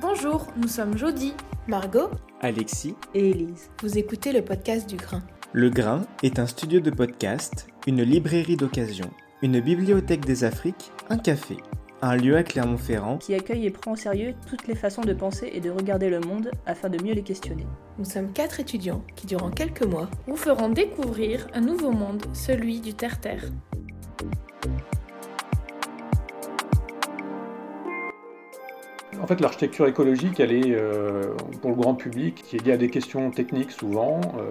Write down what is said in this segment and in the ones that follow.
Bonjour, nous sommes Jody, Margot Alexis et Élise. Vous écoutez le podcast du Grain. Le Grain est un studio de podcast, une librairie d'occasion, une bibliothèque des Afriques, un café, un lieu à Clermont-Ferrand qui accueille et prend au sérieux toutes les façons de penser et de regarder le monde afin de mieux les questionner. Nous sommes quatre étudiants qui, durant quelques mois, vous feront découvrir un nouveau monde, celui du terre-terre. En fait, l'architecture écologique, elle est euh, pour le grand public qui est liée à des questions techniques souvent. Euh,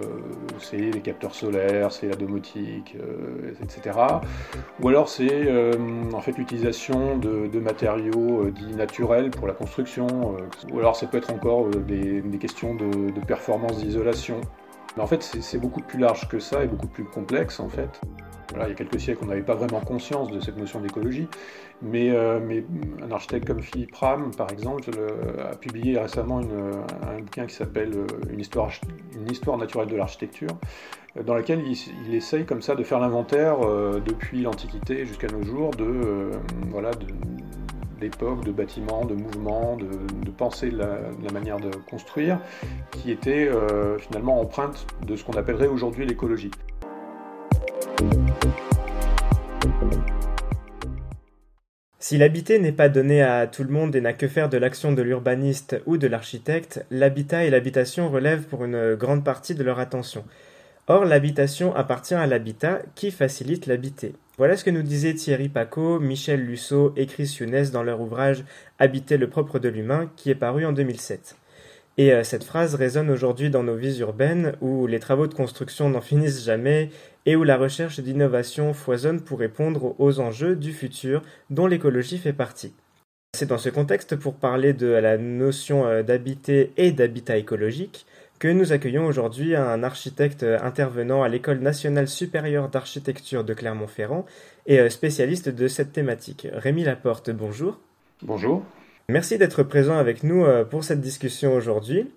c'est les capteurs solaires, c'est la domotique, euh, etc. Ou alors c'est en fait l'utilisation de, matériaux dits naturels pour la construction. ou alors ça peut être encore des, questions de, de performance d'isolation. Mais en fait, c'est beaucoup plus large que ça et beaucoup plus complexe en fait il y a quelques siècles, on n'avait pas vraiment conscience de cette notion d'écologie, mais, euh, un architecte comme Philippe Ram, par exemple, a publié récemment un bouquin qui s'appelle euh, une histoire, naturelle de l'architecture, euh, dans laquelle il, essaye comme ça de faire l'inventaire depuis l'Antiquité jusqu'à nos jours de voilà d'époque, de bâtiments, de mouvements, de, penser la, la, manière de construire, qui était finalement empreinte de ce qu'on appellerait aujourd'hui l'écologie. Si l'habiter n'est pas donné à tout le monde et n'a que faire de l'action de l'urbaniste ou de l'architecte, l'habitat et l'habitation relèvent pour une grande partie de leur attention. Or, l'habitation appartient à l'habitat qui facilite l'habiter. Voilà ce que nous disaient Thierry Paco, Michel Lusseau et Chris Younes dans leur ouvrage Habiter le propre de l'humain qui est paru en 2007. Et euh, cette phrase résonne aujourd'hui dans nos vies urbaines où les travaux de construction n'en finissent jamais et où la recherche d'innovation foisonne pour répondre aux enjeux du futur dont l'écologie fait partie. C'est dans ce contexte pour parler de la notion euh, d'habiter et d'habitat écologique que nous accueillons aujourd'hui un architecte intervenant à l'École nationale supérieure d'architecture de Clermont-Ferrand et euh, spécialiste de cette thématique. Rémi Laporte, bonjour. Bonjour. Merci d'être présent avec nous euh, pour cette discussion aujourd'hui.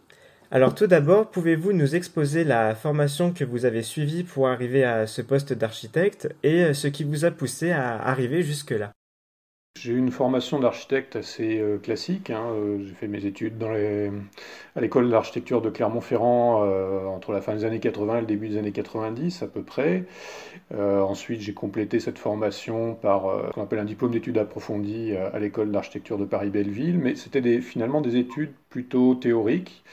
Alors tout d'abord, pouvez-vous nous exposer la formation que vous avez suivie pour arriver à ce poste d'architecte et euh, ce qui vous a poussé à arriver jusque-là? J'ai eu une formation d'architecte assez euh, classique. Hein, j'ai fait mes études à l'école d'architecture de Clermont-Ferrand entre la fin des années 80 et le début des années 90 à peu près. ensuite, j'ai complété cette formation par ce qu'on appelle un diplôme d'études approfondies à l'école d'architecture de Paris-Belleville. Mais c'était finalement des études plutôt théoriques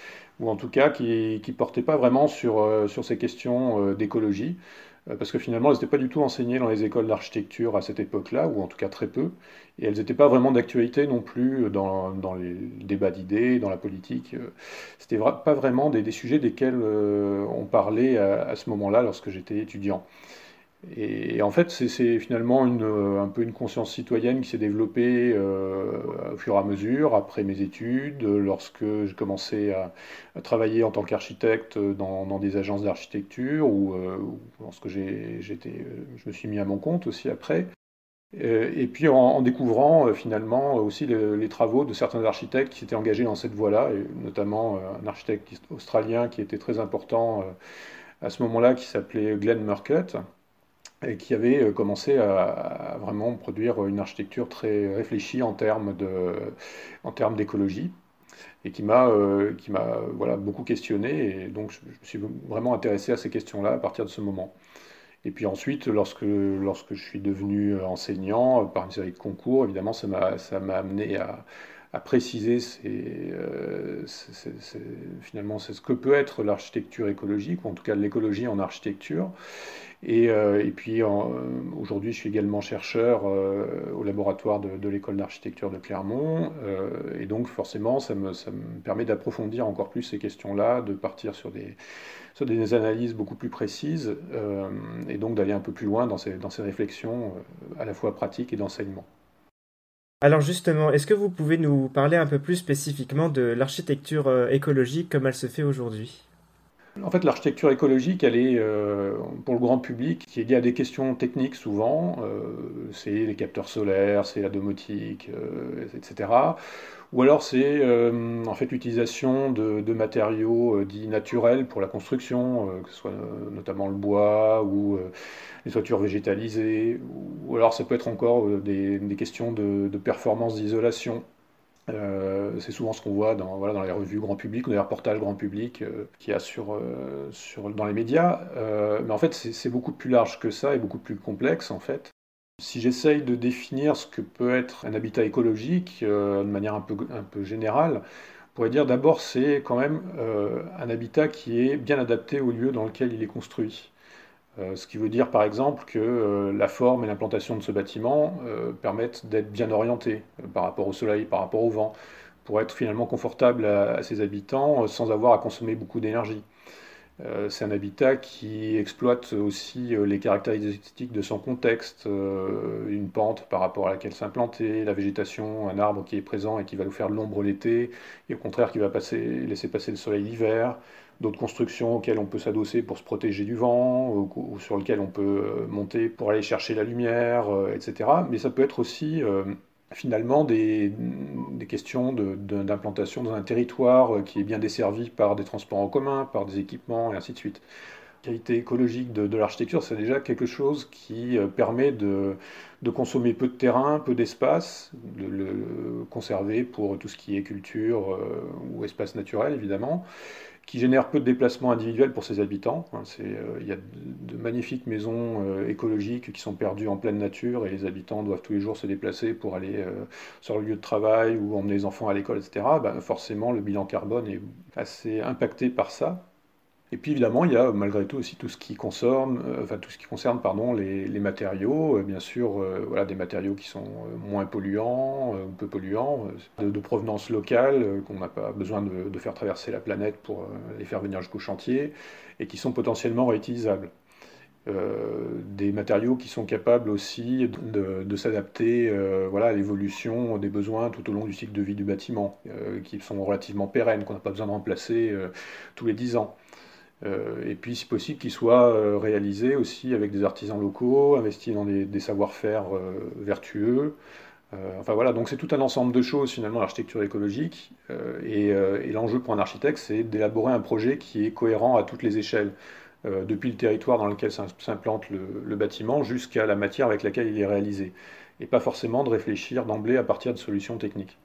ou en tout cas qui ne portaient pas vraiment sur, euh, ces questions euh, d'écologie, euh, parce que finalement, elles n'étaient pas du tout enseignées dans les écoles d'architecture à cette époque-là, ou en tout cas très peu, et elles n'étaient pas vraiment d'actualité non plus dans, dans les débats d'idées, dans la politique. C'était pas vraiment des, sujets desquels on parlait à ce moment-là lorsque j'étais étudiant. Et, en fait, c'est finalement une, un peu une conscience citoyenne qui s'est développée euh, au fur et à mesure, après mes études, lorsque j'ai commencé à, travailler en tant qu'architecte dans, des agences d'architecture, ou, euh, lorsque je me suis mis à mon compte aussi après. Euh, et puis en, découvrant euh, finalement aussi les, travaux de certains architectes qui s'étaient engagés dans cette voie-là, notamment un architecte australien qui était très important à ce moment-là, qui s'appelait Glenn Murcutt, et qui avait euh, commencé à, vraiment produire une architecture très réfléchie en termes d'écologie et qui m'a euh, m'a voilà beaucoup questionné et donc je, me suis vraiment intéressé à ces questions-là à partir de ce moment. Et puis ensuite, lorsque lorsque je suis devenu enseignant par une série de concours, évidemment, ça m'a amené à, à préciser euh, finalement c'est ce que peut être l'architecture écologique, ou en tout cas l'écologie en architecture. Et, euh, puis aujourd'hui, je suis également chercheur euh, au laboratoire de, l'école d'architecture de Clermont. et donc forcément, ça me, ça me permet d'approfondir encore plus ces questions-là, de partir sur des, sur des analyses beaucoup plus précises, et donc d'aller un peu plus loin dans ces, dans ces réflexions à la fois pratiques et d'enseignement. Alors justement, est-ce que vous pouvez nous parler un peu plus spécifiquement de l'architecture euh, écologique comme elle se fait aujourd'hui? En fait, l'architecture écologique, elle est pour le grand public qui est liée à des questions techniques souvent. c'est les capteurs solaires, c'est la domotique, etc. Ou alors c'est en fait l'utilisation de, matériaux dits naturels pour la construction, que ce soit notamment le bois ou les toitures végétalisées. Ou alors ça peut être encore des, questions de, performance d'isolation. Euh, c'est souvent ce qu'on voit dans, voilà, dans les revues grand public ou dans les reportages grand public euh, qu'il y a euh, sur, dans les médias. mais en fait, c'est beaucoup plus large que ça et beaucoup plus complexe en fait. Si j'essaye de définir ce que peut être un habitat écologique de manière un peu, un peu générale, on pourrait dire d'abord c'est quand même un habitat qui est bien adapté au lieu dans lequel il est construit. Euh, ce qui veut dire par exemple que euh, la forme et l'implantation de ce bâtiment euh, permettent d'être bien orientés par rapport au soleil, par rapport au vent, pour être finalement confortable à ses habitants sans avoir à consommer beaucoup d'énergie. C'est un habitat qui exploite aussi les caractéristiques de son contexte, une pente par rapport à laquelle s'implanter, la végétation, un arbre qui est présent et qui va nous faire de l'ombre l'été, et au contraire qui va laisser passer le soleil l'hiver, d'autres constructions auxquelles on peut s'adosser pour se protéger du vent, ou, sur lesquelles on peut euh, monter pour aller chercher la lumière, euh, etc. Mais ça peut être aussi euh, finalement des, questions d'implantation dans un territoire qui est bien desservi par des transports en commun, par des équipements, et ainsi de suite. La qualité écologique de, l'architecture, c'est déjà quelque chose qui permet de, de, consommer peu de terrain, peu d'espace, de le conserver pour tout ce qui est culture ou espace naturel, évidemment qui génère peu de déplacements individuels pour ses habitants. Hein, euh, il y a de, magnifiques maisons euh, écologiques qui sont perdues en pleine nature et les habitants doivent tous les jours se déplacer pour aller euh, sur le lieu de travail ou emmener les enfants à l'école, etc. Ben, forcément, le bilan carbone est assez impacté par ça. Et puis évidemment, il y a malgré tout aussi tout ce qui concerne, euh, enfin tout ce qui concerne pardon, les, matériaux, euh, bien sûr, euh, voilà, des matériaux qui sont moins polluants, peu polluants, de, provenance locale, qu'on n'a pas besoin de, faire traverser la planète pour les faire venir jusqu'au chantier, et qui sont potentiellement réutilisables. des matériaux qui sont capables aussi de, s'adapter voilà, à l'évolution des besoins tout au long du cycle de vie du bâtiment, qui sont relativement pérennes, qu'on n'a pas besoin de remplacer tous les 10 ans. Euh, et puis, si possible, qu'il soit euh, réalisé aussi avec des artisans locaux, investi dans des, savoir-faire euh, vertueux. enfin voilà, donc c'est tout un ensemble de choses finalement l'architecture écologique. et, l'enjeu pour un architecte, c'est d'élaborer un projet qui est cohérent à toutes les échelles, depuis le territoire dans lequel s'implante le bâtiment jusqu'à la matière avec laquelle il est réalisé. Et pas forcément de réfléchir d'emblée à partir de solutions techniques.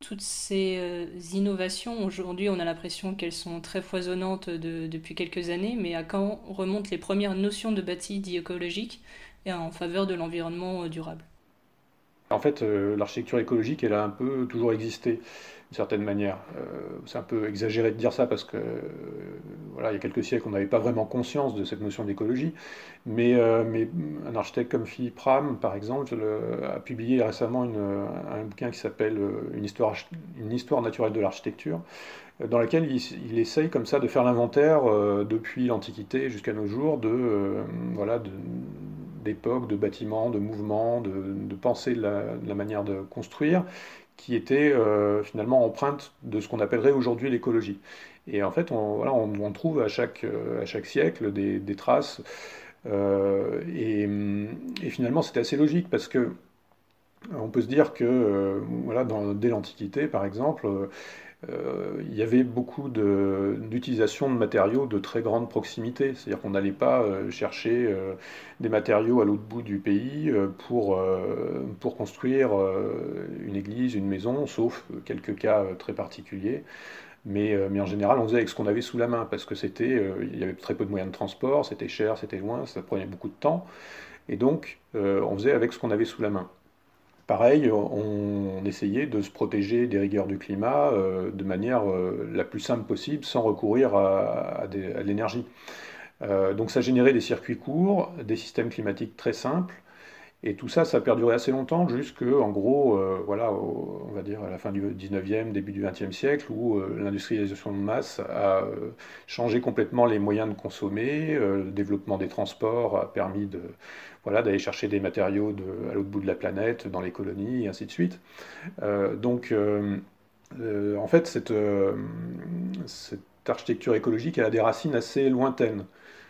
Toutes ces euh, innovations, aujourd'hui, on a l'impression qu'elles sont très foisonnantes depuis quelques années, mais à quand remontent les premières notions de bâti dit écologique et en faveur de l'environnement euh, durable? En fait, euh, l'architecture écologique, elle a un peu toujours existé d'une certaine manière. Euh, c'est un peu exagéré de dire ça parce que voilà, il y a quelques siècles, on n'avait pas vraiment conscience de cette notion d'écologie. Mais, euh, un architecte comme Philippe Ram, par exemple, a publié récemment un bouquin qui s'appelle euh, une histoire, naturelle de l'architecture, dans laquelle il, essaye comme ça de faire l'inventaire depuis l'Antiquité jusqu'à nos jours de voilà d'époques, de bâtiments, de mouvements, de, de la, la, manière de construire, qui était euh, finalement empreinte de ce qu'on appellerait aujourd'hui l'écologie. Et en fait, on, voilà, on, trouve à chaque, euh, à chaque siècle des, des traces. Euh, et, finalement, c'est assez logique parce que on peut se dire que voilà, dès l'Antiquité, par exemple, euh, il y avait beaucoup d'utilisation de, matériaux de très grande proximité. C'est-à-dire qu'on n'allait pas euh, chercher euh, des matériaux à l'autre bout du pays pour, pour construire une église, une maison, sauf quelques cas très particuliers. Mais, mais, en général, on faisait avec ce qu'on avait sous la main, parce que c'était, il y avait très peu de moyens de transport, c'était cher, c'était loin, ça prenait beaucoup de temps. Et donc, on faisait avec ce qu'on avait sous la main. Pareil, on, essayait de se protéger des rigueurs du climat euh, de manière euh, la plus simple possible sans recourir à, l'énergie. Euh, donc ça générait des circuits courts, des systèmes climatiques très simples, et tout ça, ça a perduré assez longtemps, jusque, en gros, voilà, on va dire à la fin du 19e, début du 20e siècle, où l'industrialisation de masse a changé complètement les moyens de consommer, le développement des transports a permis de, voilà, d'aller chercher des matériaux à l'autre bout de la planète, dans les colonies, et ainsi de suite. Euh, donc, euh, euh, en fait, cette, cette, architecture écologique a des racines assez lointaines.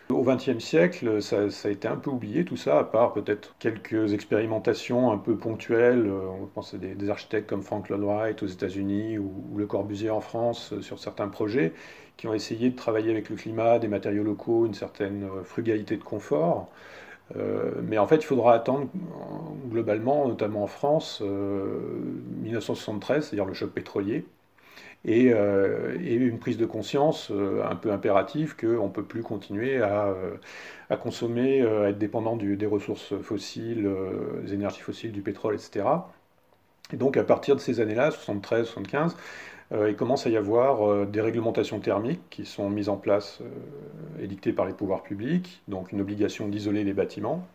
Au XXe siècle, ça, a été un peu oublié tout ça, à part peut-être quelques expérimentations un peu ponctuelles. On pense à des, architectes comme Frank Lloyd Wright aux États-Unis ou, Le Corbusier en France euh, sur certains projets qui ont essayé de travailler avec le climat, des matériaux locaux, une certaine euh, frugalité de confort. Euh, mais en fait, il faudra attendre globalement, notamment en France, 1973, c'est-à-dire le choc pétrolier, euh, et, une prise de conscience euh, un peu impérative qu'on ne peut plus continuer à, euh, consommer, à être dépendant des ressources fossiles, des énergies fossiles, du pétrole, etc. Et donc à partir de ces années-là, 73, 75, il commence à y avoir des réglementations thermiques qui sont mises en place, édictées par les pouvoirs publics, donc une obligation d'isoler les bâtiments,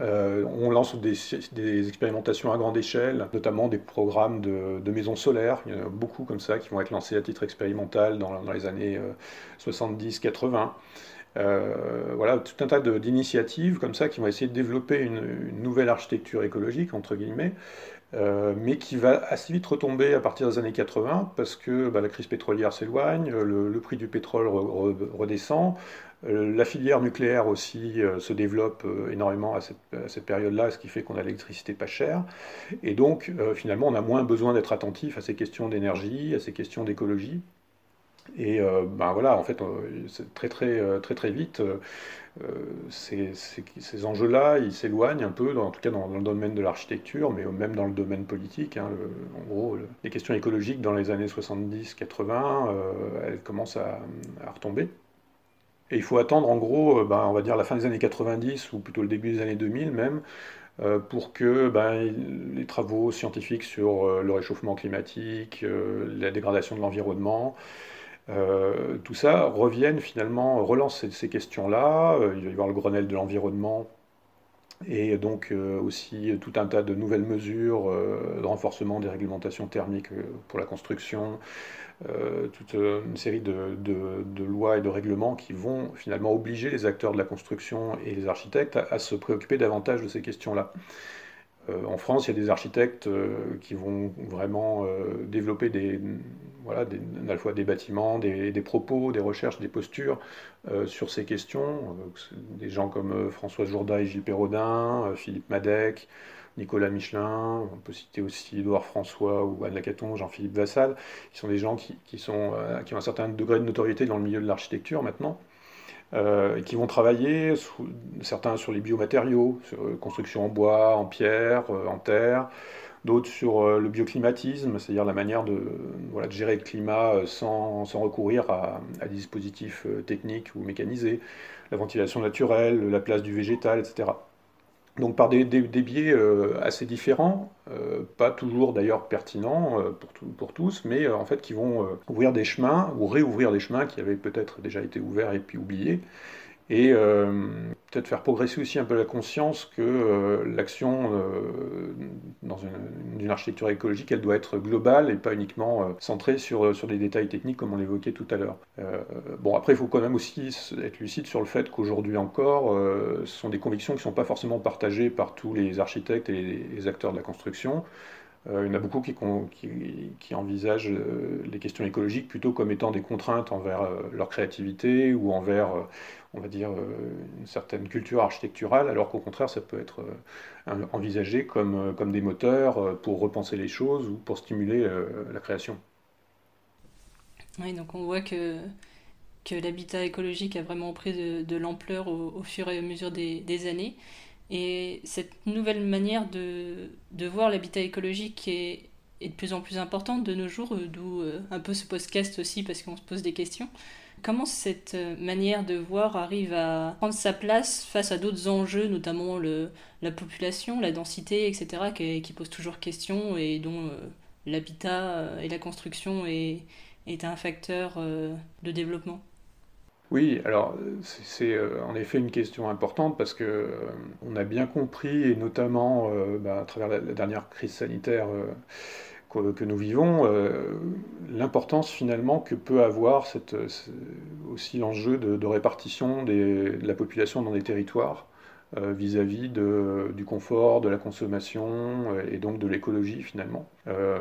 euh, on lance des, expérimentations à grande échelle, notamment des programmes de, maisons solaires. Il y en a beaucoup comme ça qui vont être lancés à titre expérimental dans, les années 70-80. Euh, euh, voilà, tout un tas d'initiatives comme ça qui vont essayer de développer une, nouvelle architecture écologique, entre guillemets, mais qui va assez vite retomber à partir des années 80 parce que bah, la crise pétrolière s'éloigne, le, prix du pétrole redescend, la filière nucléaire aussi euh, se développe euh, énormément à cette, période-là, ce qui fait qu'on a l'électricité pas chère. Et donc, finalement, on a moins besoin d'être attentif à ces questions d'énergie, à ces questions d'écologie. Et ben voilà, en fait, très très très très vite, ces, enjeux-là, ils s'éloignent un peu, en tout cas dans, le domaine de l'architecture, mais même dans le domaine politique. Hein, en gros, les questions écologiques dans les années 70-80, elles commencent à retomber. Et il faut attendre en gros, euh, ben, on va dire la fin des années 90 ou plutôt le début des années 2000 même, euh, pour que ben, les travaux scientifiques sur euh, le réchauffement climatique, la dégradation de l'environnement, tout ça reviennent finalement, relancent ces, ces questions-là. il va y avoir le Grenelle de l'environnement et donc aussi tout un tas de nouvelles mesures de renforcement des réglementations thermiques pour la construction, euh, toute une série de, lois et de règlements qui vont finalement obliger les acteurs de la construction et les architectes à, se préoccuper davantage de ces questions-là. Euh, en France, il y a des architectes euh, qui vont vraiment développer des, voilà, à la fois des bâtiments, des, propos, des recherches, des postures sur ces questions. des gens comme François Jourda et Gilles Perrodin, Philippe Madec, Nicolas Michelin, on peut citer aussi Édouard François ou Anne Lacaton, Jean-Philippe Vassal, qui sont des gens qui, euh, qui ont un certain degré de notoriété dans le milieu de l'architecture maintenant, euh, qui vont travailler, certains sur les biomatériaux, sur euh, construction en bois, en pierre, en terre, d'autres sur le bioclimatisme, c'est-à-dire la manière de, voilà, de, gérer le climat sans, sans recourir à, à, des dispositifs techniques ou mécanisés, la ventilation naturelle, la place du végétal, etc donc par des, biais euh, assez différents, euh, pas toujours d'ailleurs pertinents euh, pour, pour, tous, mais en fait qui vont ouvrir des chemins ou réouvrir des chemins qui avaient peut-être déjà été ouverts et puis oubliés, et euh, peut-être faire progresser aussi un peu la conscience que euh, l'action euh, dans une, architecture écologique, elle doit être globale et pas uniquement centrée sur, sur des détails techniques comme on l'évoquait tout à l'heure. bon, après, il faut quand même aussi être lucide sur le fait qu'aujourd'hui encore, ce sont des convictions qui ne sont pas forcément partagées par tous les architectes et les acteurs de la construction. Il y en a beaucoup qui, envisagent les questions écologiques plutôt comme étant des contraintes envers leur créativité ou envers, on va dire, une certaine culture architecturale, alors qu'au contraire, ça peut être envisagé comme, comme des moteurs pour repenser les choses ou pour stimuler la création. Oui, donc on voit que, que l'habitat écologique a vraiment pris de, l'ampleur au, fur et à mesure des, des années. Et cette nouvelle manière de, de voir l'habitat écologique est, est, de plus en plus importante de nos jours, euh, d'où euh, un peu ce podcast aussi parce qu'on se pose des questions. Comment cette euh, manière de voir arrive à prendre sa place face à d'autres enjeux, notamment le, la population, la densité, etc., qui, qui posent toujours question et dont l'habitat et la construction est, est un facteur de développement? Oui, alors c'est euh, en effet une question importante parce que euh, on a bien compris, et notamment euh, bah, à travers la, dernière crise sanitaire que, nous vivons, l'importance finalement que peut avoir aussi l'enjeu de, répartition de la population dans des territoires euh, vis-à-vis du confort, de la consommation euh, et donc de l'écologie finalement. Euh,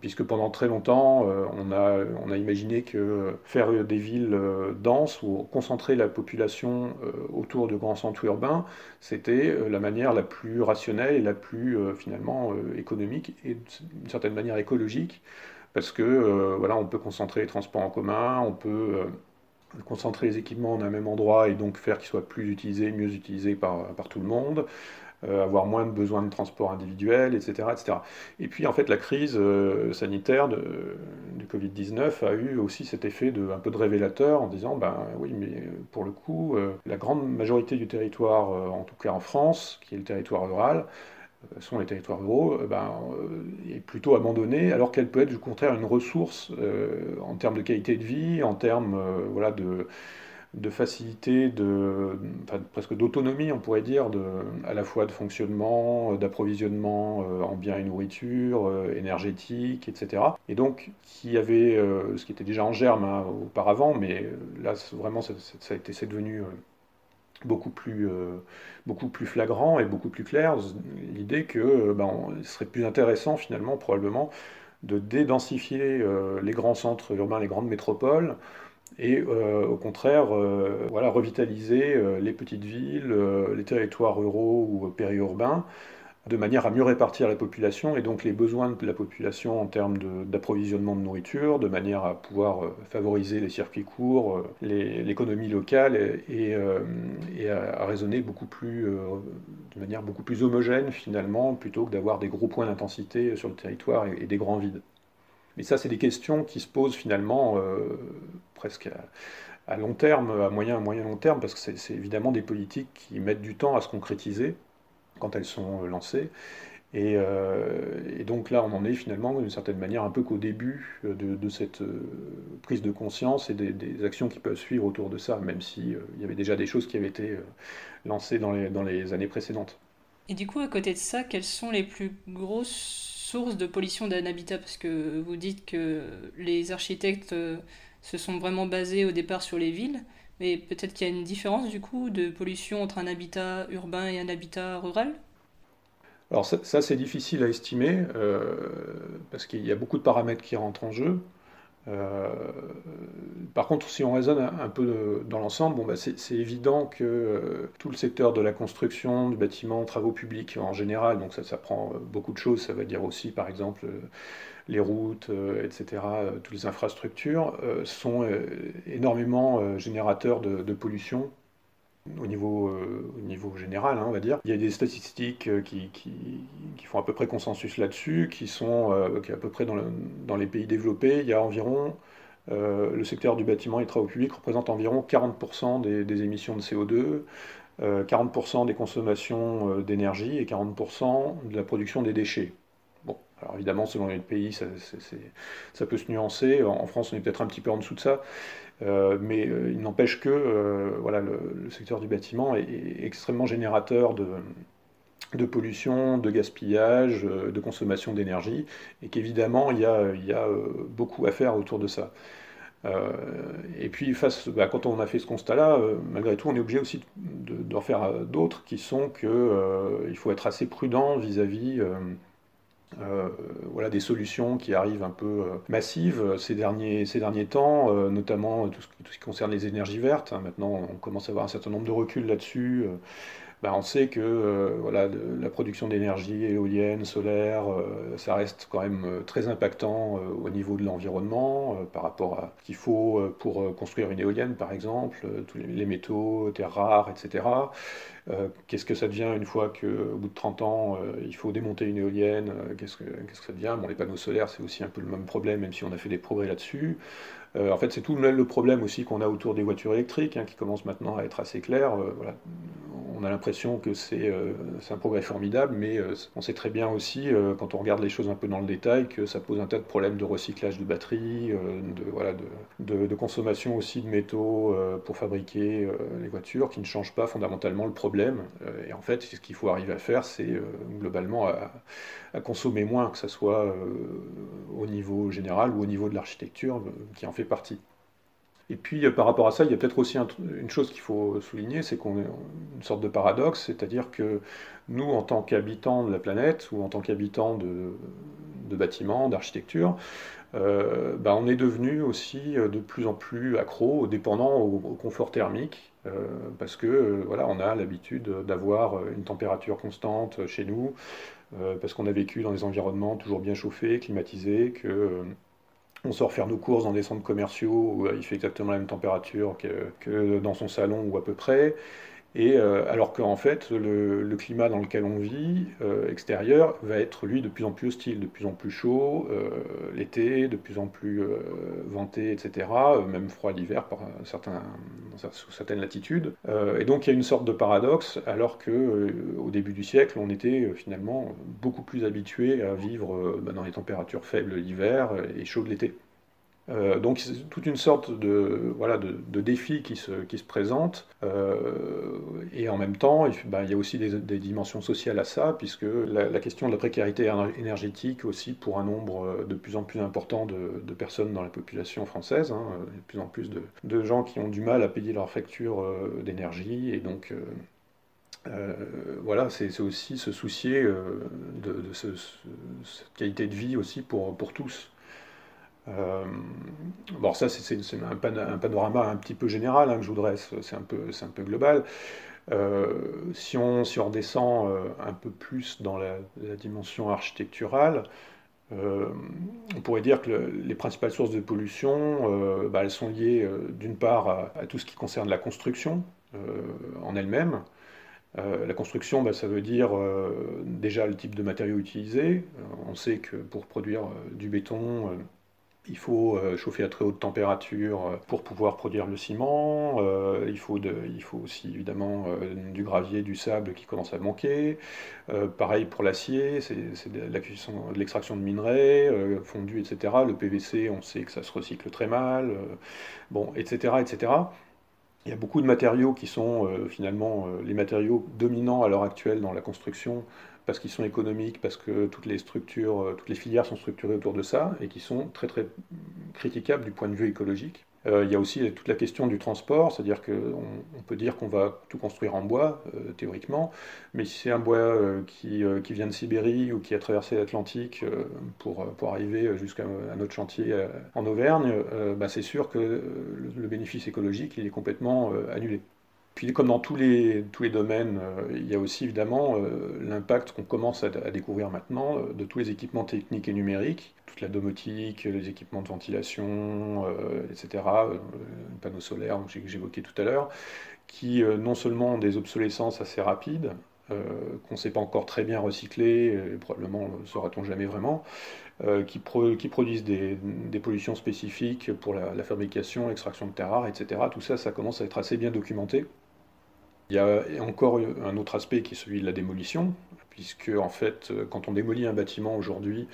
puisque pendant très longtemps, on, a, on a imaginé que faire des villes denses ou concentrer la population autour de grands centres urbains, c'était la manière la plus rationnelle et la plus finalement économique et d'une certaine manière écologique parce que voilà, on peut concentrer les transports en commun, on peut concentrer les équipements en un même endroit et donc faire qu'ils soient plus utilisés, mieux utilisés par, par tout le monde, euh, avoir moins de besoins de transport individuel, etc. etc. Et puis en fait la crise euh, sanitaire de, du Covid-19 a eu aussi cet effet de, un peu de révélateur en disant ben oui mais pour le coup euh, la grande majorité du territoire, en tout cas en France, qui est le territoire rural, sont les territoires ruraux, euh, ben, euh, est plutôt abandonnée, alors qu'elle peut être au contraire une ressource en termes de qualité de vie, en termes voilà, de, de facilité, de, presque d'autonomie, on pourrait dire, de, à la fois de fonctionnement, d'approvisionnement en biens et nourriture, énergétique, etc. Et donc, qui avait, ce qui était déjà en germe hein, auparavant, mais là, vraiment, ça, c'est devenu beaucoup plus, euh, beaucoup plus flagrant et beaucoup plus clair l'idée que euh, ben, serait plus intéressant finalement probablement de dédensifier euh, les grands centres urbains, les grandes métropoles, et au contraire revitaliser les petites villes, les territoires ruraux ou périurbains, de manière à mieux répartir la population et donc les besoins de la population en termes d'approvisionnement de, nourriture, de manière à pouvoir euh, favoriser les circuits courts, euh, l'économie locale et, euh, à, raisonner beaucoup plus, de manière beaucoup plus homogène finalement, plutôt que d'avoir des gros points d'intensité sur le territoire et, des grands vides. Et ça, c'est des questions qui se posent finalement presque à, à, long terme, à moyen, à moyen long terme, parce que c'est évidemment des politiques qui mettent du temps à se concrétiser quand elles sont euh, lancées. Euh, et, donc là, on en est finalement d'une certaine manière un peu qu'au début euh, de, cette prise de conscience et des, actions qui peuvent suivre autour de ça, même s'il il y avait déjà des choses qui avaient été lancées dans les, dans les années précédentes. Et du coup, à côté de ça, quelles sont les plus grosses sources de pollution d'un habitat? Parce que vous dites que les architectes se sont vraiment basés au départ sur les villes. Mais peut-être qu'il y a une différence du coup de pollution entre un habitat urbain et un habitat rural? Alors ça, c'est difficile à estimer euh, parce qu'il y a beaucoup de paramètres qui rentrent en jeu. Euh, par contre, si on raisonne un, peu dans l'ensemble, bon, bah c'est évident que euh, tout le secteur de la construction, du bâtiment, travaux publics en général, donc ça, prend beaucoup de choses, ça va dire aussi par exemple les routes, euh, etc., euh, toutes les infrastructures, euh, sont énormément générateurs de, pollution au niveau, au niveau général, hein, on va dire. Il y a des statistiques qui, qui, font à peu près consensus là-dessus, qui sont qui à peu près dans, dans, les pays développés. Il y a environ, le secteur du bâtiment et des travaux publics représente environ 40% des, des, émissions de CO2, 40% des consommations d'énergie et 40% de la production des déchets. Alors évidemment, selon les pays, ça, peut se nuancer. En France, on est peut-être un petit peu en dessous de ça. Euh, mais euh, il n'empêche que euh, voilà, le, secteur du bâtiment est, extrêmement générateur de, de, pollution, de gaspillage, de consommation d'énergie, et qu'évidemment, il y a, il y a beaucoup à faire autour de ça. et puis, face, bah, quand on a fait ce constat-là, malgré tout, on est obligé aussi d'en faire d'autres qui sont qu'il faut être assez prudent vis-à-vis euh, voilà des solutions qui arrivent un peu euh, massives ces derniers, ces derniers temps, euh, notamment tout ce, tout ce, qui concerne les énergies vertes. Hein. Maintenant, on commence à avoir un certain nombre de reculs là-dessus. Ben, on sait que voilà, la production d'énergie éolienne, solaire, ça reste quand même très impactant au niveau de l'environnement par rapport à ce qu'il faut pour construire une éolienne, par exemple, tous les métaux, terres rares, etc. Euh, qu'est-ce que ça devient une fois qu'au bout de 30 ans, euh, il faut démonter une éolienne euh, qu'est-ce, que, qu'est-ce que ça devient? Bon, Les panneaux solaires, c'est aussi un peu le même problème, même si on a fait des progrès là-dessus. En fait, c'est tout le problème aussi qu'on a autour des voitures électriques, hein, qui commence maintenant à être assez clair. voilà on a l'impression que c'est euh, un progrès formidable, mais euh, on sait très bien aussi, euh, quand on regarde les choses un peu dans le détail, que ça pose un tas de problèmes de recyclage de batteries, de, voilà, de, consommation aussi de métaux pour fabriquer les voitures, qui ne changent pas fondamentalement le problème. et en fait, ce qu'il faut arriver à faire, c'est globalement à, à, consommer moins, que ce soit au niveau général ou au niveau de l'architecture, qui en fait partie. Et puis par rapport à ça, il y a peut-être aussi une chose qu'il faut souligner, c'est qu'on est une sorte de paradoxe, c'est-à-dire que nous, en tant qu'habitants de la planète, ou en tant qu'habitants de, bâtiments, d'architecture, bah, on est devenu aussi de plus en plus accro, dépendant au confort thermique, euh, parce que euh, voilà, on a l'habitude d'avoir une température constante chez nous, euh, parce qu'on a vécu dans des environnements toujours bien chauffés, climatisés, que on sort faire nos courses dans des centres commerciaux où il fait exactement la même température que dans son salon ou à peu près. Et euh, alors qu'en fait, le, climat dans lequel on vit, euh, extérieur, va être lui de plus en plus hostile, de plus en plus chaud euh, l'été, de plus en plus venté, etc. même froid l'hiver sous certaines latitudes. et donc il y a une sorte de paradoxe, alors que au début du siècle, on était finalement beaucoup plus habitué à vivre bah, dans les températures faibles l'hiver et chaudes l'été. Euh, donc c'est toute une sorte de, voilà, de, défi qui se, qui se présente. Euh, et en même temps, ben, il y a aussi des, dimensions sociales à ça, puisque la, question de la précarité énergétique aussi pour un nombre de plus en plus important de, personnes dans la population française, hein, de plus en plus de, gens qui ont du mal à payer leurs factures euh, d'énergie. Et donc... voilà, c'est aussi se soucier de, cette qualité de vie aussi pour, pour tous. Euh, bon, ça, c'est un, panorama un petit peu général hein, que je vous dresse, c'est un, peu, un peu global. Euh, si, on, si on redescend euh, un peu plus dans la, dimension architecturale, on pourrait dire que les principales sources de pollution, bah, elles sont liées d'une part à, tout ce qui concerne la construction en elle-même. la construction, bah, ça veut dire déjà le type de matériaux utilisés. on sait que pour produire du béton, il faut euh, chauffer à très haute température euh, pour pouvoir produire le ciment. Euh, il, faut aussi évidemment du gravier, du sable qui commence à manquer. pareil pour l'acier, c'est de l'extraction de minerais, fondu, etc. Le PVC, on sait que ça se recycle très mal. bon, etc., etc. Il y a beaucoup de matériaux qui sont finalement les matériaux dominants à l'heure actuelle dans la construction parce qu'ils sont économiques, parce que toutes les structures, euh, toutes les filières sont structurées autour de ça et qui sont très très critiquables du point de vue écologique. Euh, il y a aussi toute la question du transport, c'est-à-dire qu'on on peut dire qu'on va tout construire en bois, euh, théoriquement, mais si c'est un bois qui, qui, vient de Sibérie ou qui a traversé l'Atlantique pour, pour arriver jusqu'à notre chantier en Auvergne, bah c'est sûr que le, le, bénéfice écologique il est complètement annulé. Puis comme dans tous les, tous les domaines, euh, il y a aussi évidemment euh, l'impact qu'on commence à, découvrir maintenant euh, de tous les équipements techniques et numériques, toute la domotique, les équipements de ventilation, etc., les panneaux solaires que j'évoquais tout à l'heure, qui non seulement ont des obsolescences assez rapides, qu'on ne sait pas encore très bien recycler, probablement ne saura-t-on jamais vraiment, qui, produisent des, des, pollutions spécifiques pour la, la fabrication, l'extraction de terres rares, etc. Tout ça, ça commence à être assez bien documenté. Il y a encore un autre aspect qui est celui de la démolition, puisque en fait, quand on démolit un bâtiment aujourd'hui,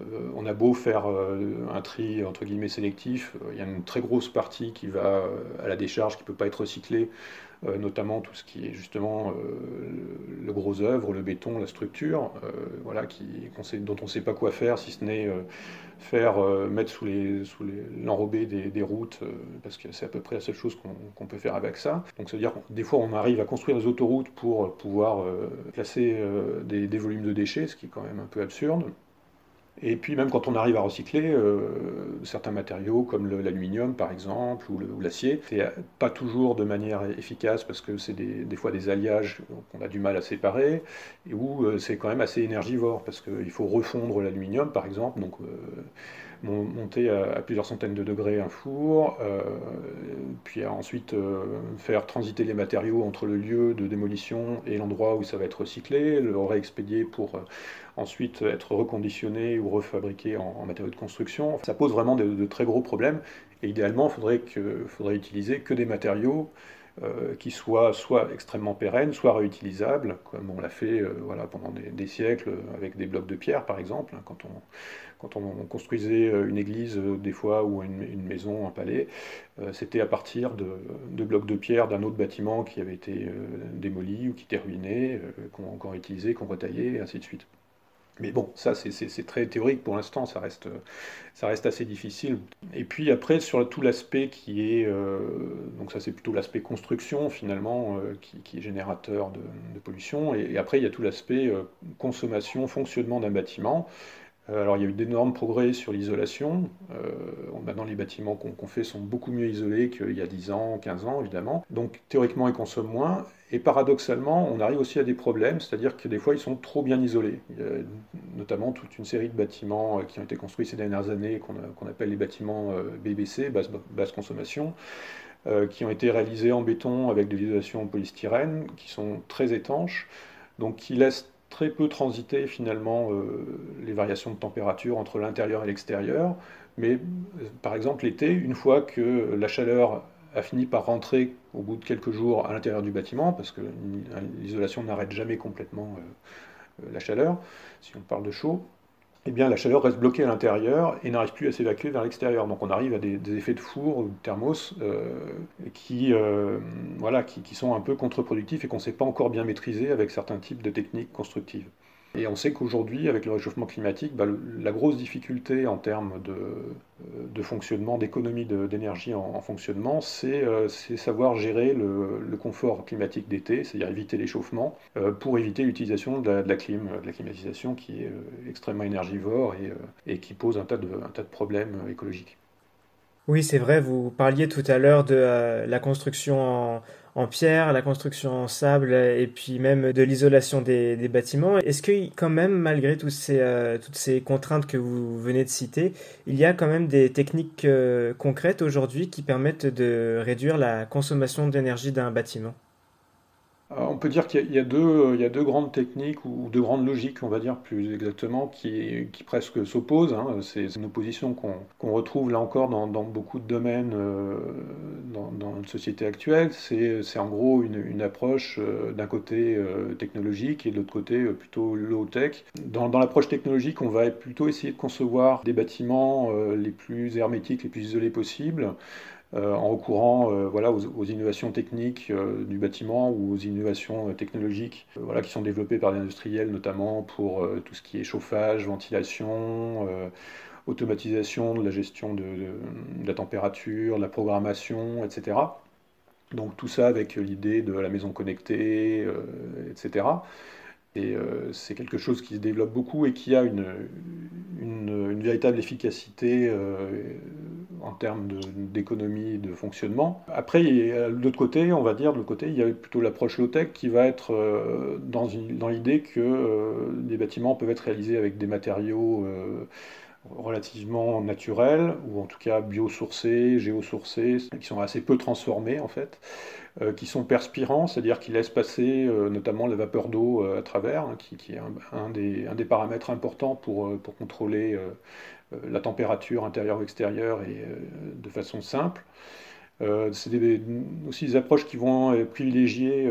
euh, on a beau faire euh, un tri entre guillemets sélectif, euh, il y a une très grosse partie qui va à la décharge, qui ne peut pas être recyclée, notamment tout ce qui est justement le gros œuvre, le béton, la structure, voilà, qui, dont on ne sait pas quoi faire, si ce n'est faire mettre sous les sous l'enrobé des, routes, parce que c'est à peu près la seule chose qu'on peut faire avec ça. Donc ça veut dire que des fois on arrive à construire des autoroutes pour pouvoir placer des, des volumes de déchets, ce qui est quand même un peu absurde. Et puis même quand on arrive à recycler euh, certains matériaux comme l'aluminium par exemple ou l'acier, c'est pas toujours de manière efficace parce que c'est des, fois des alliages qu'on a du mal à séparer et où euh, c'est quand même assez énergivore parce qu'il faut refondre l'aluminium par exemple, donc euh, monter à, plusieurs centaines de degrés un four, puis ensuite faire transiter les matériaux entre le lieu de démolition et l'endroit où ça va être recyclé, le réexpédier pour ensuite être reconditionné ou refabriqué en, matériaux de construction. Ça pose vraiment de, très gros problèmes. Et idéalement, il faudrait, utiliser que des matériaux euh, qui soient soit extrêmement pérennes, soit réutilisables, comme on l'a fait euh, voilà, pendant des, siècles avec des blocs de pierre, par exemple. Hein, quand, on, construisait euh, une église, des fois, ou une, maison, un palais, c'était à partir de, blocs de pierre d'un autre bâtiment qui avait été démoli ou qui était ruiné, qu'on réutilisait, qu'on retaillait, et ainsi de suite. Mais bon, ça c'est très théorique pour l'instant, ça reste, assez difficile. Et puis après, sur tout l'aspect qui est, euh, donc ça c'est plutôt l'aspect construction finalement, euh, qui, est générateur de, pollution. Et, après, il y a tout l'aspect euh, consommation, fonctionnement d'un bâtiment. Alors il y a eu d'énormes progrès sur l'isolation. Maintenant les bâtiments qu'on fait sont beaucoup mieux isolés qu'il y a 10 ans, 15 ans évidemment. Donc théoriquement ils consomment moins. Et paradoxalement, on arrive aussi à des problèmes, c'est-à-dire que des fois, ils sont trop bien isolés. Y a notamment toute une série de bâtiments euh, qui ont été construits ces dernières années, qu'on appelle les bâtiments euh, BBC, basse, consommation, euh, qui ont été réalisés en béton avec de l'isolation en polystyrène, qui sont très étanches, donc qui laissent très peu transiter finalement les variations de température entre l'intérieur et l'extérieur. Mais par exemple l'été, une fois que la chaleur a fini par rentrer au bout de quelques jours à l'intérieur du bâtiment, parce que l'isolation n'arrête jamais complètement euh, euh, la chaleur, si on parle de chaud, eh bien la chaleur reste bloquée à l'intérieur et n'arrive plus à s'évacuer vers l'extérieur. Donc on arrive à des, effets de four ou de thermos euh, qui, qui, sont un peu contre-productifs et qu'on ne sait pas encore bien maîtriser avec certains types de techniques constructives. Et on sait qu'aujourd'hui, avec le réchauffement climatique, bah, la grosse difficulté en termes de, euh, fonctionnement, d'économie d'énergie en, fonctionnement, euh, c'est savoir gérer le, confort climatique d'été, c'est-à-dire éviter l'échauffement, euh, pour éviter l'utilisation de, la, clim, de la climatisation qui est extrêmement énergivore et, qui pose un tas de, un tas de problèmes écologiques. Oui, c'est vrai, vous parliez tout à l'heure de la construction en, en pierre, la construction en sable et puis même de l'isolation des, bâtiments. Est-ce que quand même, malgré toutes ces, euh, toutes ces contraintes que vous venez de citer, il y a quand même des techniques euh, concrètes aujourd'hui qui permettent de réduire la consommation d'énergie d'un bâtiment? On peut dire qu'il y, a a deux grandes techniques ou deux grandes logiques, on va dire plus exactement, qui, presque s'opposent. Hein. C'est une opposition qu'on retrouve là encore dans, beaucoup de domaines euh, dans, notre société actuelle. C'est en gros une, approche euh, d'un côté technologique et de l'autre côté plutôt low-tech. Dans, l'approche technologique, on va plutôt essayer de concevoir des bâtiments les plus hermétiques, les plus isolés possibles. Euh, en recourant euh, voilà, aux, innovations techniques euh, du bâtiment ou aux innovations technologiques voilà, qui sont développées par les industriels, notamment pour tout ce qui est chauffage, ventilation, automatisation de la gestion de, la température, de la programmation, etc. Donc tout ça avec l'idée de la maison connectée, etc. Et c'est quelque chose qui se développe beaucoup et qui a une, une, véritable efficacité en termes d'économie de, fonctionnement. Après, de l'autre côté, on va dire, de l'autre côté, il y a plutôt l'approche low-tech qui va être euh, dans, dans l'idée que euh, des bâtiments peuvent être réalisés avec des matériaux euh, relativement naturels, ou en tout cas biosourcés, géosourcés, qui sont assez peu transformés en fait, qui sont perspirants, c'est-à-dire qui laissent passer notamment la vapeur d'eau à travers, hein, qui, est un, des, paramètres importants pour, contrôler euh, la température intérieure ou extérieure et euh, de façon simple. Euh, c'est aussi des approches qui vont privilégier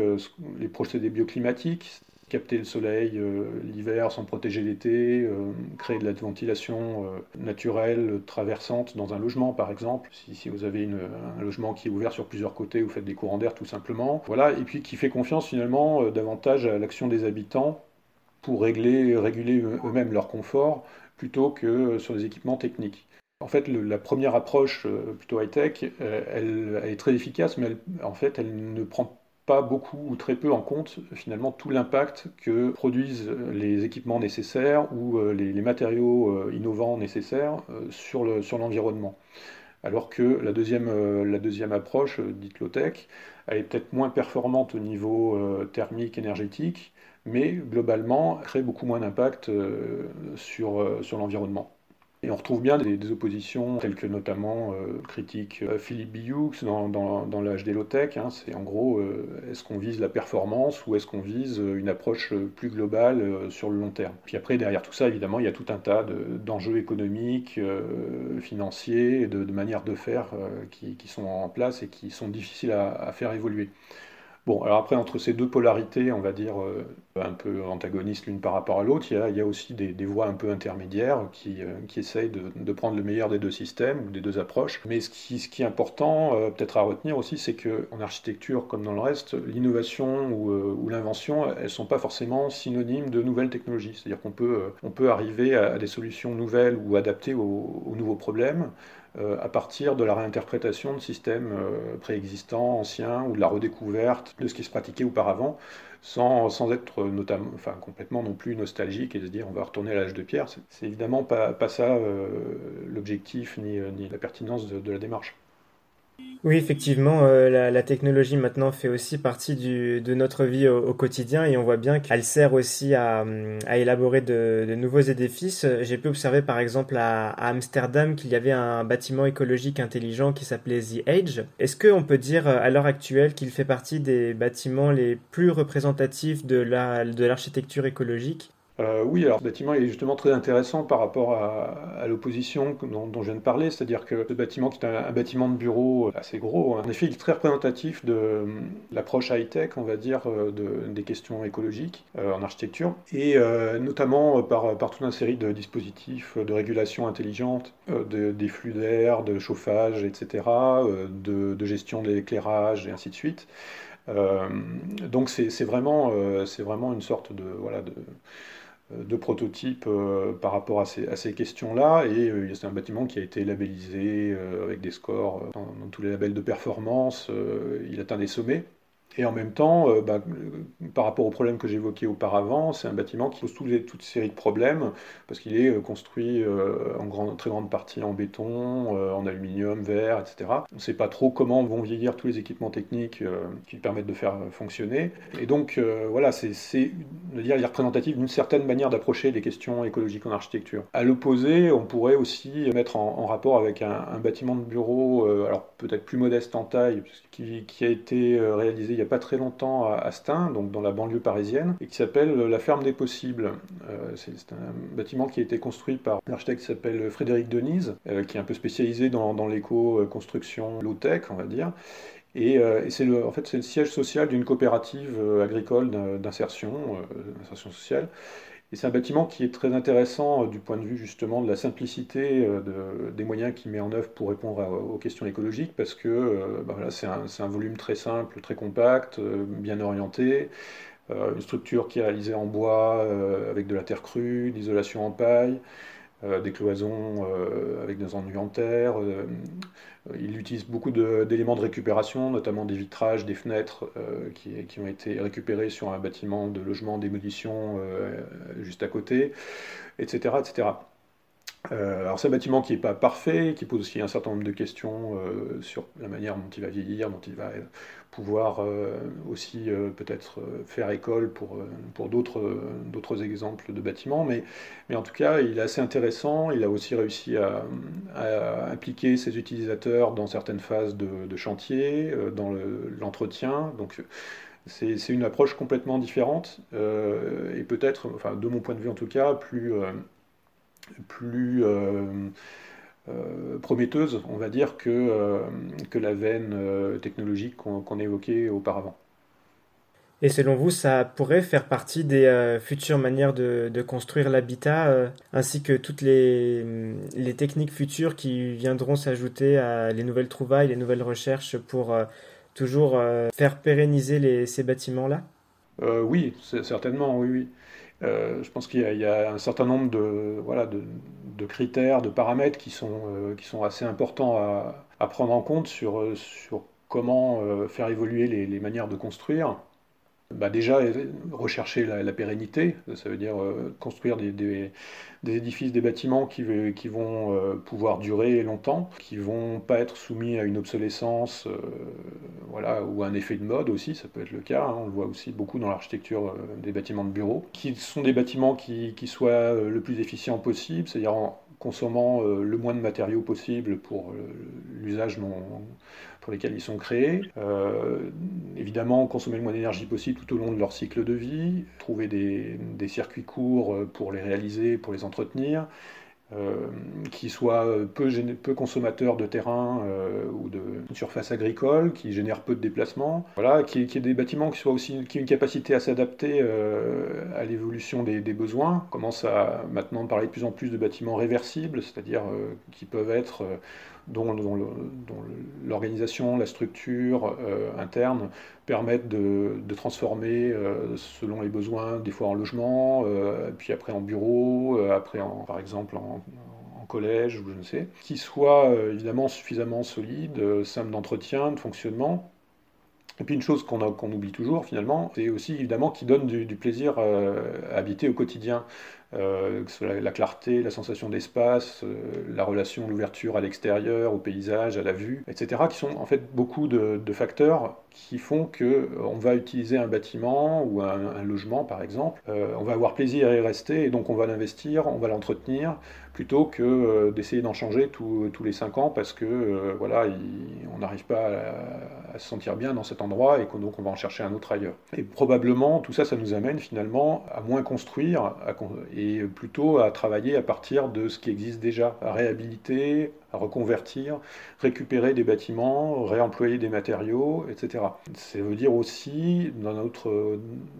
les procédés bioclimatiques, capter le soleil l'hiver sans protéger l'été, créer de la ventilation naturelle traversante dans un logement par exemple. Si, vous avez un logement qui est ouvert sur plusieurs côtés, vous faites des courants d'air tout simplement. Voilà, et puis qui fait confiance finalement davantage à l'action des habitants pour régler, réguler eux-mêmes leur confort plutôt que sur des équipements techniques. En fait, la première approche euh, plutôt high-tech, euh, elle, est très efficace, mais en fait, elle ne prend beaucoup ou très peu en compte finalement tout l'impact que produisent les équipements nécessaires ou euh, les, matériaux innovants nécessaires sur l'environnement. Alors que la deuxième, approche, dite low-tech, est peut-être moins performante au niveau thermique, énergétique, mais globalement crée beaucoup moins d'impact euh, euh, sur l'environnement. Et on retrouve bien des, oppositions telles que notamment euh, critique Philippe Bioux dans, dans, l'âge des low-tech. Hein. c'est en gros, est-ce qu'on vise la performance ou est-ce qu'on vise une approche plus globale sur le long terme? Puis après, derrière tout ça, évidemment, il y a tout un tas d'enjeux économiques, financiers, de, de, manières de faire qui, sont en place et qui sont difficiles à faire évoluer. Bon, alors après, entre ces deux polarités, on va dire euh, un peu antagonistes l'une par rapport à l'autre, il, y a, aussi des, voies un peu intermédiaires qui, euh, qui essayent de, prendre le meilleur des deux systèmes ou des deux approches. Mais ce qui, ce qui est important, euh, peut-être à retenir aussi, c'est qu'en architecture, comme dans le reste, l'innovation ou, l'invention, elles ne sont pas forcément synonymes de nouvelles technologies. C'est-à-dire qu'on peut, on peut arriver à, des solutions nouvelles ou adaptées aux nouveaux problèmes euh, à partir de la réinterprétation de systèmes euh, préexistants, anciens, ou de la redécouverte de ce qui se pratiquait auparavant, sans, être notamment, complètement non plus nostalgique et se dire on va retourner à l'âge de pierre. C'est évidemment pas, pas ça euh, l'objectif ni, la pertinence de la démarche. Oui, effectivement, euh, la, technologie maintenant fait aussi partie de notre vie au, quotidien et on voit bien qu'elle sert aussi à, élaborer de, nouveaux édifices. J'ai pu observer par exemple à, Amsterdam qu'il y avait un bâtiment écologique intelligent qui s'appelait The Age. Est-ce qu'on peut dire à l'heure actuelle qu'il fait partie des bâtiments les plus représentatifs de l'architecture écologique? Euh, oui, alors ce bâtiment est justement très intéressant par rapport à, l'opposition dont, je viens de parler, c'est-à-dire que ce bâtiment qui est un, bâtiment de bureau assez gros, en effet, il est très représentatif de, l'approche high-tech, on va dire, euh, des questions écologiques euh, en architecture, et notamment par, toute une série de dispositifs de régulation intelligente des flux d'air, de chauffage, etc., de, gestion de l'éclairage, et ainsi de suite. donc c'est vraiment, vraiment une sorte de... Voilà, de de prototypes euh, par rapport à ces, questions-là. Et euh, c'est un bâtiment qui a été labellisé avec des scores dans, tous les labels de performance. il atteint des sommets. Et en même temps, euh, bah, par rapport au problème que j'évoquais auparavant, c'est un bâtiment qui pose toute, toute série de problèmes, parce qu'il est euh, construit euh, en très grande partie en béton, en aluminium, verre, etc. On ne sait pas trop comment vont vieillir tous les équipements techniques qui permettent de faire fonctionner. Et donc, voilà, c'est, dire, représentatif d'une certaine manière d'approcher les questions écologiques en architecture. À l'opposé, on pourrait aussi mettre en, rapport avec un, bâtiment de bureau, alors peut-être plus modeste en taille, qui, a été réalisé il pas très longtemps à Astin, donc dans la banlieue parisienne, et qui s'appelle la Ferme des Possibles. Euh, c'est un bâtiment qui a été construit par un architecte qui s'appelle Frédéric Denise, euh, qui est un peu spécialisé dans, l'éco-construction low-tech, on va dire. Et, euh, c'est le, en fait, c'est le siège social d'une coopérative agricole d'insertion, d'insertion sociale, et c'est un bâtiment qui est très intéressant euh, du point de vue justement de la simplicité euh, des moyens qu'il met en œuvre pour répondre aux questions écologiques, parce que euh, bah c'est un, volume très simple, très compact, bien orienté, une structure qui est réalisée en bois avec de la terre crue, l'isolation en paille, des cloisons avec des enduits en terre. Il utilise beaucoup d'éléments de, récupération, notamment des vitrages, des fenêtres qui, qui, ont été récupérés sur un bâtiment de logement démolition juste à côté, etc. Euh, alors c'est un bâtiment qui n'est pas parfait, qui pose aussi un certain nombre de questions euh, sur la manière dont il va vieillir, dont il va pouvoir euh, aussi peut-être faire école pour, d'autres exemples de bâtiments. Mais, en tout cas, il est assez intéressant. Il a aussi réussi à, impliquer ses utilisateurs dans certaines phases de, chantier, dans l'entretien. Donc c'est une approche complètement différente et peut-être, enfin, de mon point de vue en tout cas, plus, plus euh, prometteuse, on va dire, que, que la veine technologique qu'on évoquait auparavant. Et selon vous, ça pourrait faire partie des futures manières de, de construire l'habitat, ainsi que toutes les, les, techniques futures qui viendront s'ajouter à les nouvelles trouvailles, les nouvelles recherches pour toujours euh, faire pérenniser ces bâtiments-là? Euh, Oui, certainement, oui, oui. Euh, je pense qu'il y, a un certain nombre de, critères, de paramètres qui sont, sont assez importants à, prendre en compte sur, sur comment faire évoluer les, manières de construire. Bah déjà, rechercher la, pérennité, ça veut dire construire des, des édifices, des bâtiments qui, qui vont euh, pouvoir durer longtemps, qui vont pas être soumis à une obsolescence euh, voilà, ou à un effet de mode aussi, ça peut être le cas, hein. on le voit aussi beaucoup dans l'architecture euh, des bâtiments de bureaux, qui sont des bâtiments qui, qui soient le plus efficients possible, c'est-à-dire en consommant le moins de matériaux possible pour l'usage pour lesquels ils sont créés. évidemment, consommer le moins d'énergie possible tout au long de leur cycle de vie, trouver des circuits courts pour les réaliser, pour les entretenir, qui soit peu, peu consommateur de terrain ou de surface agricole, qui génère peu de déplacements, voilà, qui, qui est des bâtiments qui soient aussi qui aient une capacité à s'adapter à l'évolution des, besoins. On commence à maintenant parler de plus en plus de bâtiments réversibles, c'est-à-dire qui peuvent être dont, l'organisation, la structure euh, interne permettent de, transformer euh, selon les besoins, des fois en logement, euh, puis après en bureau, après en, par exemple en, collège ou je ne sais, qui soit évidemment suffisamment solide, simple d'entretien, de fonctionnement, et puis une chose qu'on oublie toujours finalement, c'est aussi évidemment qui donne du, plaisir à habiter au quotidien. Euh, la, clarté, la sensation d'espace, euh, la relation, l'ouverture à l'extérieur, au paysage, à la vue, etc., qui sont en fait beaucoup de, facteurs qui font que euh, on va utiliser un bâtiment ou un, logement par exemple, on va avoir plaisir à y rester et donc on va l'investir, on va l'entretenir, plutôt que d'essayer d'en changer tous les cinq ans parce que voilà, on n'arrive pas à, se sentir bien dans cet endroit et donc on va en chercher un autre ailleurs. Et probablement tout ça, ça nous amène finalement à moins construire et plutôt à travailler à partir de ce qui existe déjà, à réhabiliter, à reconvertir, récupérer des bâtiments, réemployer des matériaux, etc. Ça veut dire aussi,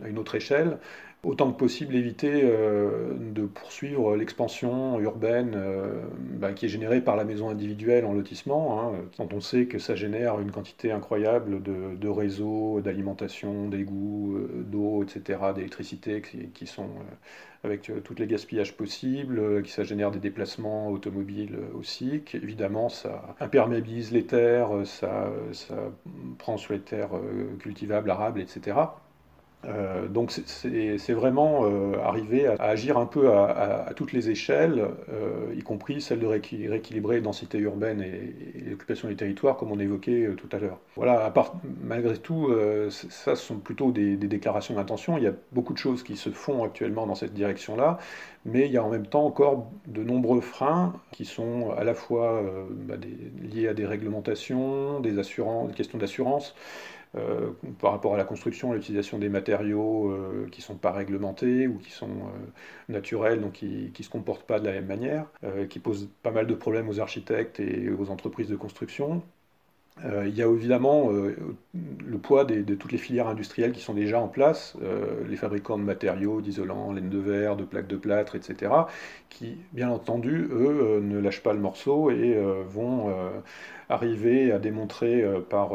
à une autre échelle, autant que possible éviter euh, de poursuivre l'expansion urbaine euh, bah, qui est générée par la maison individuelle en lotissement, hein, quand on sait que ça génère une quantité incroyable de, réseaux, d'alimentation, d'égouts, euh, d'eau, etc., d'électricité qui, sont avec toutes les gaspillages possibles, qui ça génère des déplacements automobiles aussi, évidemment ça imperméabilise les terres, ça prend sur les terres cultivables, arables, etc. Euh, donc c'est vraiment euh, arriver à, agir un peu à, toutes les échelles, euh, y compris celle de rééquilibrer densité urbaine et, l'occupation des territoires, comme on évoquait tout à l'heure. Voilà, malgré tout, ça ce sont plutôt des, déclarations d'intention. Il y a beaucoup de choses qui se font actuellement dans cette direction-là, mais il y a en même temps encore de nombreux freins qui sont à la fois bah, liés à des réglementations, des questions d'assurance. Euh, par rapport à la construction, l'utilisation des matériaux euh, qui ne sont pas réglementés ou qui sont euh, naturels, donc qui ne se comportent pas de la même manière, qui posent pas mal de problèmes aux architectes et aux entreprises de construction. Euh, il y a évidemment euh, le poids de toutes les filières industrielles qui sont déjà en place, euh, les fabricants de matériaux, d'isolants, laine de verre, de plaques de plâtre, etc., qui, bien entendu, eux, ne lâchent pas le morceau et vont arriver à démontrer par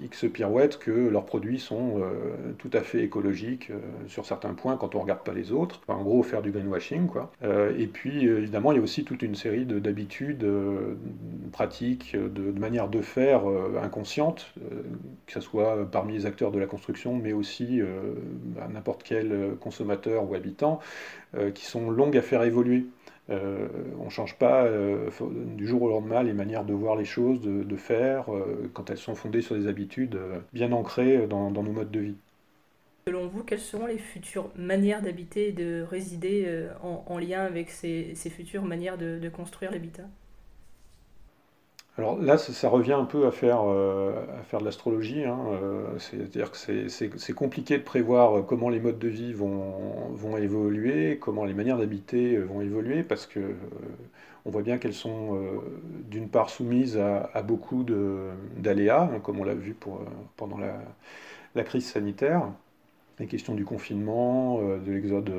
X pirouettes que leurs produits sont tout à fait écologiques sur certains points quand on ne regarde pas les autres. en gros, faire du greenwashing. Quoi. et puis, évidemment, il y a aussi toute une série d'habitudes, pratiques, de, de manières de faire euh, inconsciente, euh, que ce soit parmi les acteurs de la construction, mais aussi euh, à n'importe quel consommateur ou habitant, qui sont longues à faire évoluer. on ne change pas du jour au lendemain les manières de voir les choses, de, faire, quand elles sont fondées sur des habitudes bien ancrées dans, nos modes de vie. Selon vous, quelles seront les futures manières d'habiter et de résider en, lien avec ces, futures manières de construire l'habitat? Alors là, ça, revient un peu à faire, euh, à faire de l'astrologie. Hein, euh, c'est-à-dire que c'est compliqué de prévoir comment les modes de vie vont, vont évoluer, comment les manières d'habiter vont évoluer, parce que euh, on voit bien qu'elles sont d'une part soumises à, beaucoup d'aléas, hein, comme on l'a vu pour, pendant la, la, crise sanitaire, les questions du confinement, de l'exode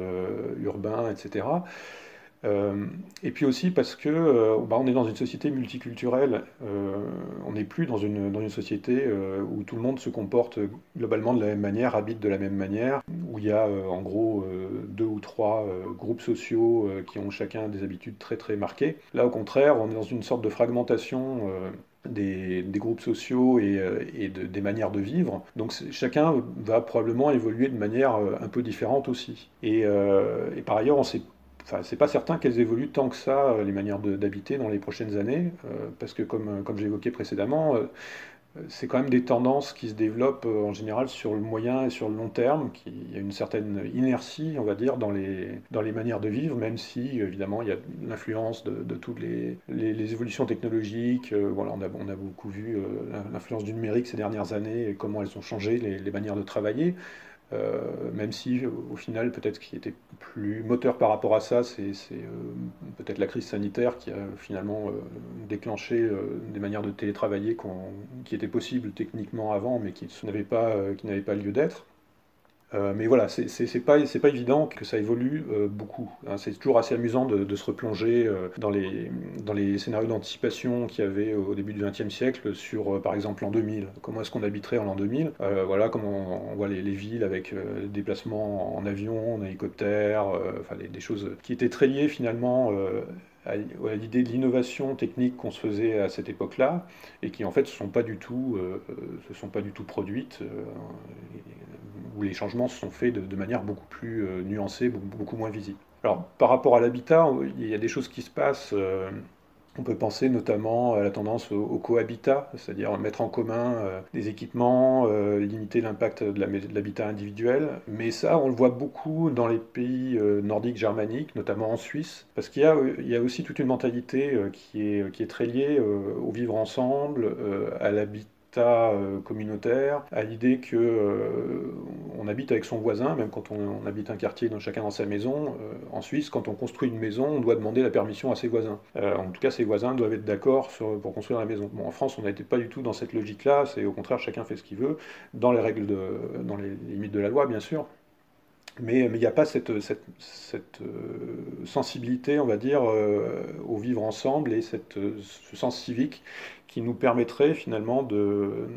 urbain, etc. Euh, et puis aussi parce que euh, bah, on est dans une société multiculturelle, euh, on n'est plus dans une, dans une société où tout le monde se comporte globalement de la même manière, habite de la même manière, où il y a en gros deux ou trois groupes sociaux qui ont chacun des habitudes très très marquées. Là au contraire, on est dans une sorte de fragmentation. Des, des, groupes sociaux et, et de, des manières de vivre. Donc chacun va probablement évoluer de manière un peu différente aussi. Et, et par ailleurs, on sait C'est pas certain qu'elles évoluent tant que ça, euh, les manières d'habiter dans les prochaines années, euh, parce que comme, euh, comme j'évoquais précédemment, c'est quand même des tendances qui se développent en général sur le moyen et sur le long terme, qui, y a une certaine inertie, on va dire, dans les, dans les manières de vivre, même si, évidemment, il y a l'influence de, de, toutes les, les, évolutions technologiques. voilà, on a, on a beaucoup vu l'influence du numérique ces dernières années et comment elles ont changé les, les manières de travailler. Même si au final, peut-être ce qui était plus moteur par rapport à ça, c'est peut-être la crise sanitaire qui a finalement déclenché des manières de télétravailler qui étaient possibles techniquement avant, mais qui n'avaient pas lieu d'être. Euh, mais voilà, c'est pas, pas évident que ça évolue euh, beaucoup. Hein. C'est toujours assez amusant de, se replonger euh, dans, les, dans les scénarios d'anticipation qu'il y avait au début du XXe siècle sur, par exemple, l'an 2000. Comment est-ce qu'on habiterait en l'an 2000 Voilà, comment on, voit les, villes avec des déplacements en avion, en hélicoptère, enfin des, choses qui étaient très liées finalement à, l'idée de l'innovation technique qu'on se faisait à cette époque-là et qui en fait se sont pas du tout, se sont pas du tout produites où les changements se sont faits de, manière beaucoup plus euh, nuancée, beaucoup, moins visible. Alors, par rapport à l'habitat, il y a des choses qui se passent. Euh, on peut penser notamment à la tendance au, cohabitat, c'est-à-dire mettre en commun euh, des équipements, limiter l'impact de l'habitat individuel. Mais ça, on le voit beaucoup dans les pays nordiques germaniques, notamment en Suisse, parce qu'il y, a aussi toute une mentalité qui est très liée au vivre ensemble, à l'habitat euh, communautaire, à l'idée que euh, on habite avec son voisin, même quand on, habite un quartier, dans, chacun dans sa maison. Euh, en Suisse, quand on construit une maison, on doit demander la permission à ses voisins. en tout cas, ses voisins doivent être d'accord pour construire la maison. En France, on n'était pas du tout dans cette logique-là. C'est au contraire, chacun fait ce qu'il veut, dans les règles, de, dans les limites de la loi, bien sûr. Mais il n'y a pas cette, cette, sensibilité, on va dire, au vivre ensemble et cette, ce sens civique qui nous permettrait finalement de,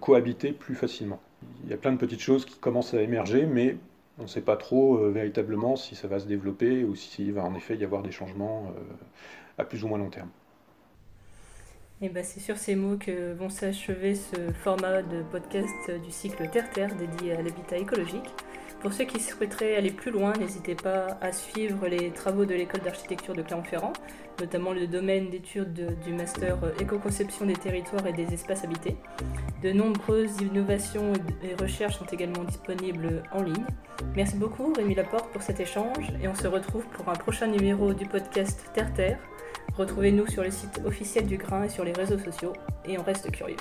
cohabiter plus facilement. Il y a plein de petites choses qui commencent à émerger, mais on ne sait pas trop euh, véritablement si ça va se développer ou s'il va en effet y avoir des changements euh, à plus ou moins long terme. Et ben c'est sur ces mots que vont s'achever ce format de podcast du cycle Terre-Terre dédié à l'habitat écologique. Pour ceux qui souhaiteraient aller plus loin, n'hésitez pas à suivre les travaux de l'école d'architecture de Clermont-Ferrand, notamment le domaine d'études du master éco-conception des territoires et des espaces habités. De nombreuses innovations et recherches sont également disponibles en ligne. Merci beaucoup Rémi Laporte pour cet échange et on se retrouve pour un prochain numéro du podcast Terre Terre. Retrouvez-nous sur le site officiel du Grain et sur les réseaux sociaux, et on reste curieux.